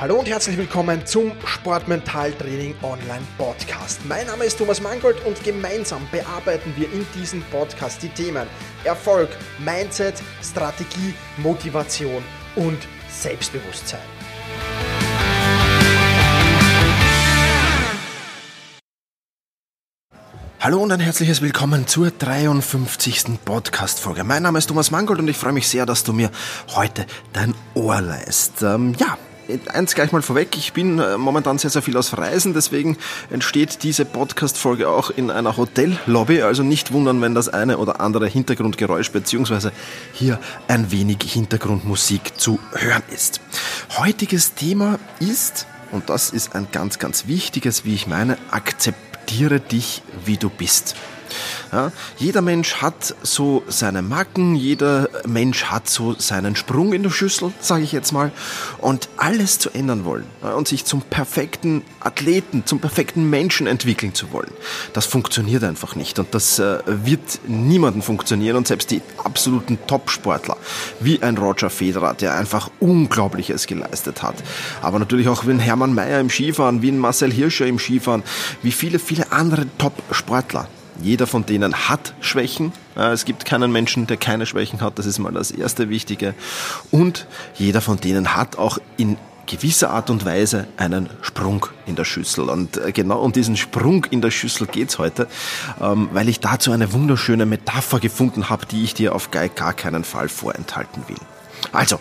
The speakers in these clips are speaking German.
Hallo und herzlich willkommen zum Sportmentaltraining Online Podcast. Mein Name ist Thomas Mangold und gemeinsam bearbeiten wir in diesem Podcast die Themen Erfolg, Mindset, Strategie, Motivation und Selbstbewusstsein. Hallo und ein herzliches Willkommen zur 53. Podcast-Folge. Mein Name ist Thomas Mangold und ich freue mich sehr, dass du mir heute dein Ohr leist. Ähm, ja, eins gleich mal vorweg, ich bin äh, momentan sehr, sehr viel aus Reisen, deswegen entsteht diese Podcast-Folge auch in einer Hotellobby, also nicht wundern, wenn das eine oder andere Hintergrundgeräusch beziehungsweise hier ein wenig Hintergrundmusik zu hören ist. Heutiges Thema ist, und das ist ein ganz, ganz wichtiges, wie ich meine, akzeptiere dich, wie du bist. Ja, jeder Mensch hat so seine Macken, jeder Mensch hat so seinen Sprung in der Schüssel, sage ich jetzt mal. Und alles zu ändern wollen ja, und sich zum perfekten Athleten, zum perfekten Menschen entwickeln zu wollen, das funktioniert einfach nicht. Und das äh, wird niemanden funktionieren. Und selbst die absoluten Top-Sportler, wie ein Roger Federer, der einfach Unglaubliches geleistet hat. Aber natürlich auch wie ein Hermann Mayer im Skifahren, wie ein Marcel Hirscher im Skifahren, wie viele, viele andere Top-Sportler jeder von denen hat Schwächen. Es gibt keinen Menschen, der keine Schwächen hat. Das ist mal das erste Wichtige. Und jeder von denen hat auch in gewisser Art und Weise einen Sprung in der Schüssel. Und äh, genau um diesen Sprung in der Schüssel geht's heute, ähm, weil ich dazu eine wunderschöne Metapher gefunden habe, die ich dir auf gar keinen Fall vorenthalten will. Also,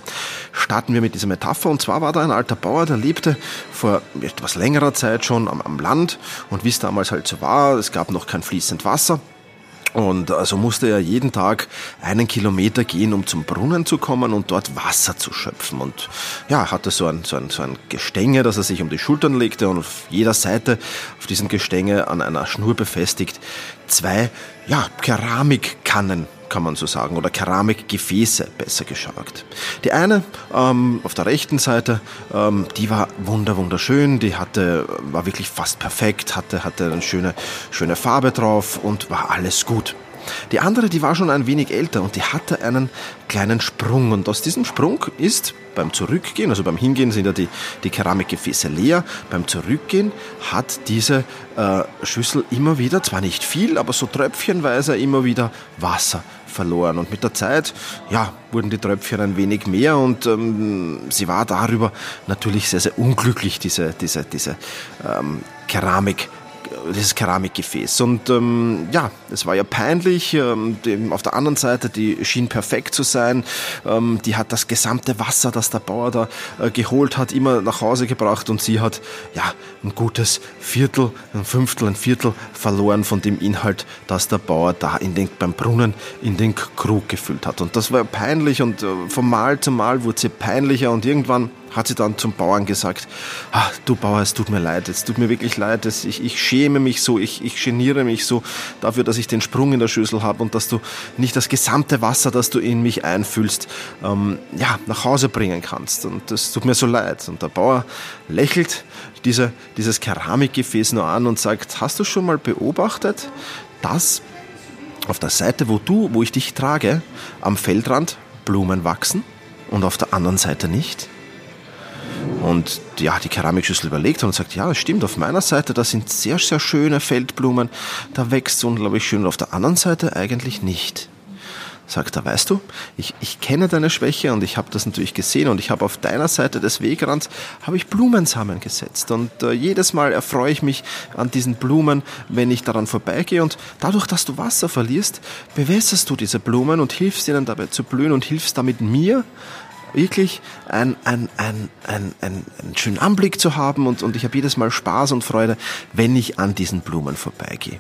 starten wir mit dieser Metapher. Und zwar war da ein alter Bauer, der lebte vor etwas längerer Zeit schon am, am Land. Und wie es damals halt so war, es gab noch kein fließend Wasser. Und also musste er jeden Tag einen Kilometer gehen, um zum Brunnen zu kommen und dort Wasser zu schöpfen. Und ja, hatte so ein, so ein, so ein Gestänge, das er sich um die Schultern legte und auf jeder Seite auf diesem Gestänge an einer Schnur befestigt zwei ja, Keramikkannen kann man so sagen, oder Keramikgefäße, besser gesagt. Die eine ähm, auf der rechten Seite, ähm, die war wunder wunderschön, die hatte, war wirklich fast perfekt, hatte, hatte eine schöne, schöne Farbe drauf und war alles gut. Die andere, die war schon ein wenig älter und die hatte einen kleinen Sprung. Und aus diesem Sprung ist beim Zurückgehen, also beim Hingehen sind ja die, die Keramikgefäße leer, beim Zurückgehen hat diese äh, Schüssel immer wieder, zwar nicht viel, aber so tröpfchenweise immer wieder Wasser verloren. Und mit der Zeit, ja, wurden die Tröpfchen ein wenig mehr und ähm, sie war darüber natürlich sehr, sehr unglücklich, diese, diese, diese ähm, Keramik dieses Keramikgefäß. Und ähm, ja, es war ja peinlich. Ähm, auf der anderen Seite, die schien perfekt zu sein. Ähm, die hat das gesamte Wasser, das der Bauer da äh, geholt hat, immer nach Hause gebracht und sie hat ja ein gutes Viertel, ein Fünftel, ein Viertel verloren von dem Inhalt, das der Bauer da in den, beim Brunnen in den Krug gefüllt hat. Und das war peinlich und äh, von Mal zu Mal wurde sie peinlicher und irgendwann hat sie dann zum Bauern gesagt, ah, du Bauer, es tut mir leid, es tut mir wirklich leid, es, ich, ich schäme mich so, ich, ich geniere mich so dafür, dass ich den Sprung in der Schüssel habe und dass du nicht das gesamte Wasser, das du in mich einfüllst, ähm, ja, nach Hause bringen kannst. Und das tut mir so leid. Und der Bauer lächelt diese, dieses Keramikgefäß nur an und sagt, hast du schon mal beobachtet, dass auf der Seite, wo du, wo ich dich trage, am Feldrand Blumen wachsen und auf der anderen Seite nicht? Und ja, die Keramikschüssel überlegt und sagt, ja, das stimmt, auf meiner Seite, da sind sehr, sehr schöne Feldblumen, da wächst so unglaublich schön, und auf der anderen Seite eigentlich nicht. Sagt er, weißt du, ich, ich kenne deine Schwäche und ich habe das natürlich gesehen und ich habe auf deiner Seite des Wegrands habe ich Blumensamen gesetzt und äh, jedes Mal erfreue ich mich an diesen Blumen, wenn ich daran vorbeigehe und dadurch, dass du Wasser verlierst, bewässerst du diese Blumen und hilfst ihnen dabei zu blühen und hilfst damit mir, wirklich ein, ein, ein, ein, ein, einen schönen Anblick zu haben und, und ich habe jedes Mal Spaß und Freude, wenn ich an diesen Blumen vorbeigehe.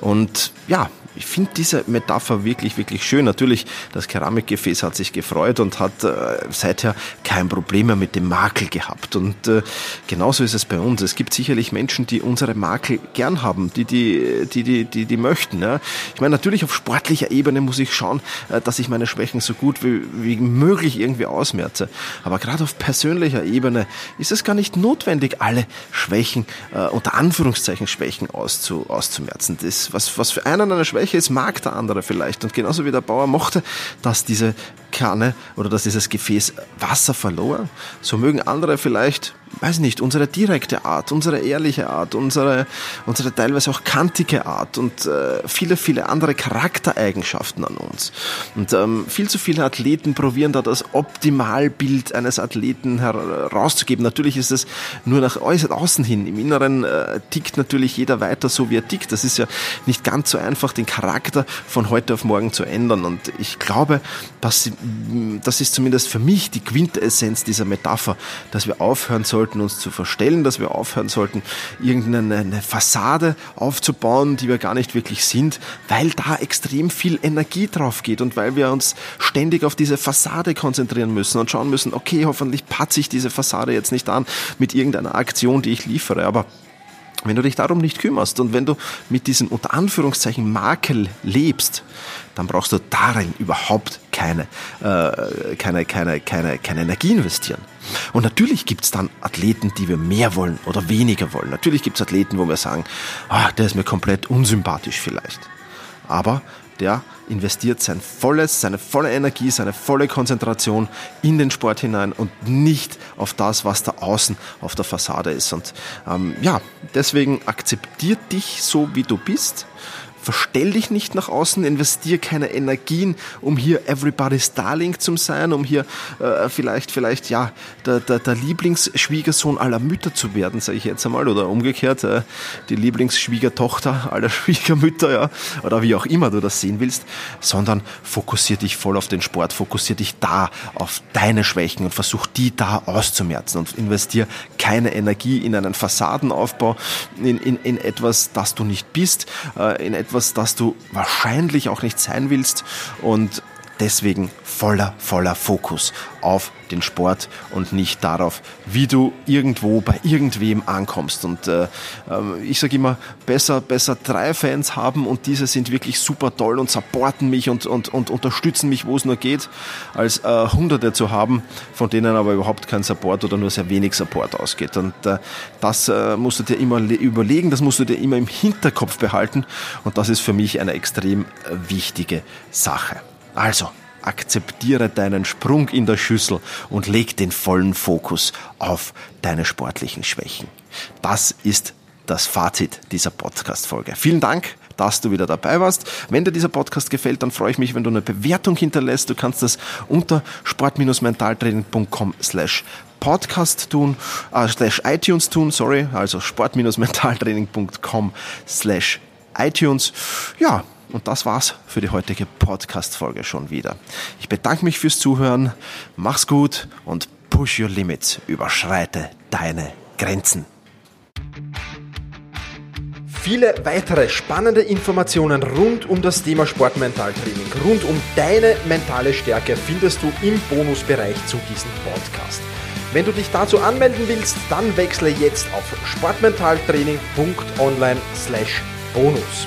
Und ja, ich finde diese Metapher wirklich, wirklich schön. Natürlich, das Keramikgefäß hat sich gefreut und hat äh, seither kein Problem mehr mit dem Makel gehabt. Und äh, genauso ist es bei uns. Es gibt sicherlich Menschen, die unsere Makel gern haben, die die, die, die, die, die möchten. Ja. Ich meine, natürlich auf sportlicher Ebene muss ich schauen, äh, dass ich meine Schwächen so gut wie, wie möglich irgendwie ausmerze. Aber gerade auf persönlicher Ebene ist es gar nicht notwendig, alle Schwächen, äh, unter Anführungszeichen Schwächen auszu, auszumerzen. Auszumerzen. Das, was, was für einen eine Schwäche ist, mag der andere vielleicht. Und genauso wie der Bauer mochte, dass diese Kanne oder dass dieses Gefäß Wasser verlor, so mögen andere vielleicht weiß nicht, unsere direkte Art, unsere ehrliche Art, unsere, unsere teilweise auch kantige Art und äh, viele, viele andere Charaktereigenschaften an uns. Und ähm, viel zu viele Athleten probieren da das Optimalbild eines Athleten herauszugeben. Natürlich ist es nur nach außen hin. Im Inneren äh, tickt natürlich jeder weiter so, wie er tickt. Das ist ja nicht ganz so einfach, den Charakter von heute auf morgen zu ändern. Und ich glaube, dass, das ist zumindest für mich die Quintessenz dieser Metapher, dass wir aufhören sollten, sollten uns zu verstellen, dass wir aufhören sollten, irgendeine Fassade aufzubauen, die wir gar nicht wirklich sind, weil da extrem viel Energie drauf geht und weil wir uns ständig auf diese Fassade konzentrieren müssen und schauen müssen, okay, hoffentlich patze ich diese Fassade jetzt nicht an mit irgendeiner Aktion, die ich liefere, aber wenn du dich darum nicht kümmerst und wenn du mit diesem unter Anführungszeichen Makel lebst, dann brauchst du darin überhaupt keine, äh, keine, keine, keine, keine Energie investieren. Und natürlich gibt's dann Athleten, die wir mehr wollen oder weniger wollen. Natürlich gibt's Athleten, wo wir sagen, ah, der ist mir komplett unsympathisch vielleicht. Aber der investiert sein volles, seine volle Energie, seine volle Konzentration in den Sport hinein und nicht auf das, was da außen auf der Fassade ist. Und ähm, ja, deswegen akzeptiert dich so, wie du bist verstell dich nicht nach außen, investier keine Energien, um hier everybody's darling zu sein, um hier äh, vielleicht, vielleicht, ja, der, der, der Lieblingsschwiegersohn aller Mütter zu werden, sage ich jetzt einmal, oder umgekehrt, äh, die Lieblingsschwiegertochter aller Schwiegermütter, ja, oder wie auch immer du das sehen willst, sondern fokussier dich voll auf den Sport, fokussier dich da auf deine Schwächen und versuch die da auszumerzen und investier keine Energie in einen Fassadenaufbau, in, in, in etwas, das du nicht bist, äh, in etwas, etwas, das du wahrscheinlich auch nicht sein willst. Und deswegen voller, voller Fokus auf den Sport und nicht darauf, wie du irgendwo bei irgendwem ankommst. Und äh, ähm, ich sage immer, besser, besser drei Fans haben und diese sind wirklich super toll und supporten mich und, und, und unterstützen mich, wo es nur geht, als äh, hunderte zu haben, von denen aber überhaupt kein Support oder nur sehr wenig Support ausgeht. Und äh, das äh, musst du dir immer überlegen, das musst du dir immer im Hinterkopf behalten und das ist für mich eine extrem äh, wichtige Sache. Also, akzeptiere deinen Sprung in der Schüssel und leg den vollen Fokus auf deine sportlichen Schwächen. Das ist das Fazit dieser Podcast-Folge. Vielen Dank dass du wieder dabei warst. Wenn dir dieser Podcast gefällt, dann freue ich mich, wenn du eine Bewertung hinterlässt. Du kannst das unter sport-mentaltraining.com slash Podcast tun, äh, slash iTunes tun, sorry, also sport-mentaltraining.com slash iTunes. Ja, und das war's für die heutige Podcast-Folge schon wieder. Ich bedanke mich fürs Zuhören. Mach's gut und push your limits. Überschreite deine Grenzen. Viele weitere spannende Informationen rund um das Thema Sportmentaltraining, rund um deine mentale Stärke findest du im Bonusbereich zu diesem Podcast. Wenn du dich dazu anmelden willst, dann wechsle jetzt auf sportmentaltraining.online/bonus.